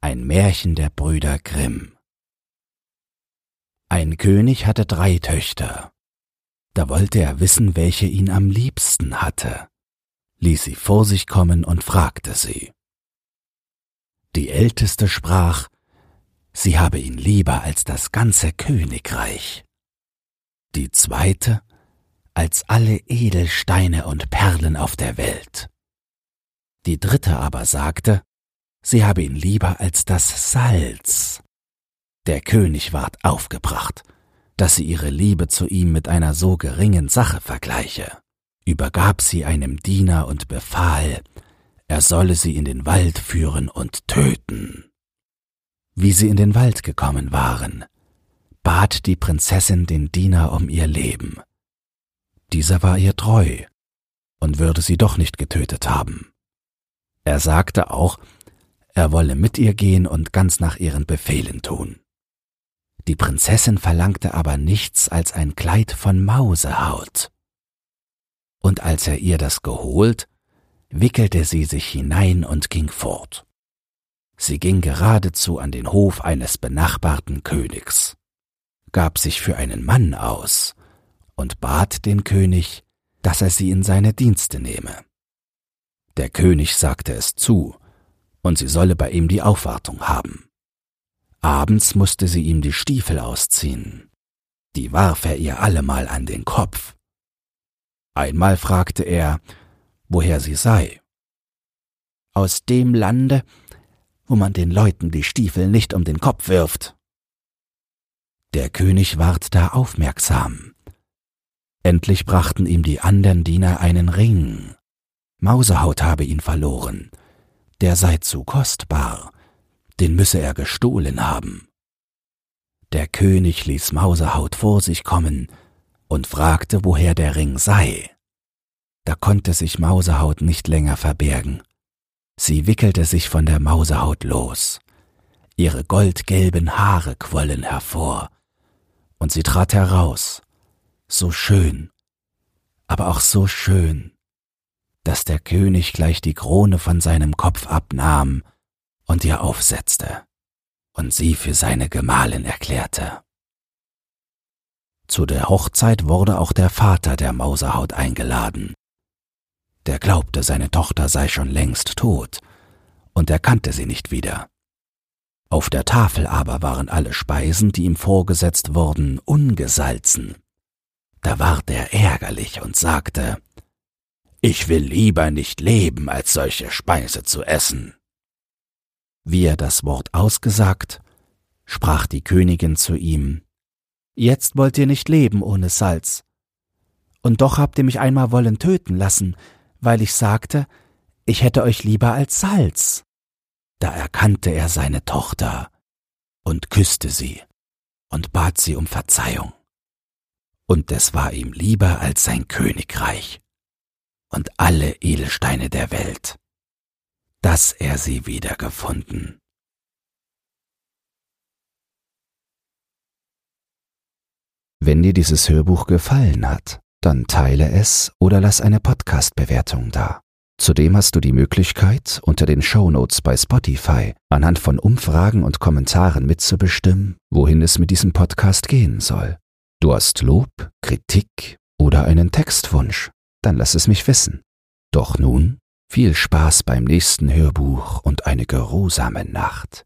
ein Märchen der Brüder Grimm. Ein König hatte drei Töchter. Da wollte er wissen, welche ihn am liebsten hatte, ließ sie vor sich kommen und fragte sie. Die älteste sprach, sie habe ihn lieber als das ganze Königreich. Die zweite, als alle Edelsteine und Perlen auf der Welt. Die dritte aber sagte, sie habe ihn lieber als das Salz. Der König ward aufgebracht, dass sie ihre Liebe zu ihm mit einer so geringen Sache vergleiche, übergab sie einem Diener und befahl, er solle sie in den Wald führen und töten. Wie sie in den Wald gekommen waren, bat die Prinzessin den Diener um ihr Leben. Dieser war ihr treu und würde sie doch nicht getötet haben. Er sagte auch, er wolle mit ihr gehen und ganz nach ihren Befehlen tun. Die Prinzessin verlangte aber nichts als ein Kleid von Mausehaut. Und als er ihr das geholt, wickelte sie sich hinein und ging fort. Sie ging geradezu an den Hof eines benachbarten Königs, gab sich für einen Mann aus und bat den König, dass er sie in seine Dienste nehme. Der König sagte es zu, und sie solle bei ihm die Aufwartung haben. Abends musste sie ihm die Stiefel ausziehen. Die warf er ihr allemal an den Kopf. Einmal fragte er, woher sie sei. Aus dem Lande, wo man den Leuten die Stiefel nicht um den Kopf wirft. Der König ward da aufmerksam. Endlich brachten ihm die andern Diener einen Ring. Mausehaut habe ihn verloren, der sei zu kostbar, den müsse er gestohlen haben. Der König ließ Mausehaut vor sich kommen und fragte, woher der Ring sei. Da konnte sich Mausehaut nicht länger verbergen. Sie wickelte sich von der Mausehaut los. Ihre goldgelben Haare quollen hervor, und sie trat heraus, so schön, aber auch so schön, dass der König gleich die Krone von seinem Kopf abnahm und ihr aufsetzte und sie für seine Gemahlin erklärte. Zu der Hochzeit wurde auch der Vater der Mauserhaut eingeladen. Der glaubte, seine Tochter sei schon längst tot, und er kannte sie nicht wieder. Auf der Tafel aber waren alle Speisen, die ihm vorgesetzt wurden, ungesalzen. Da ward er ärgerlich und sagte, ich will lieber nicht leben, als solche Speise zu essen. Wie er das Wort ausgesagt, sprach die Königin zu ihm, Jetzt wollt ihr nicht leben ohne Salz. Und doch habt ihr mich einmal wollen töten lassen, weil ich sagte, ich hätte euch lieber als Salz. Da erkannte er seine Tochter und küsste sie und bat sie um Verzeihung. Und es war ihm lieber als sein Königreich und alle Edelsteine der Welt, dass er sie wiedergefunden. Wenn dir dieses Hörbuch gefallen hat, dann teile es oder lass eine Podcast-Bewertung da. Zudem hast du die Möglichkeit, unter den Shownotes bei Spotify anhand von Umfragen und Kommentaren mitzubestimmen, wohin es mit diesem Podcast gehen soll. Du hast Lob, Kritik oder einen Textwunsch dann lass es mich wissen. Doch nun viel Spaß beim nächsten Hörbuch und eine geruhsame Nacht.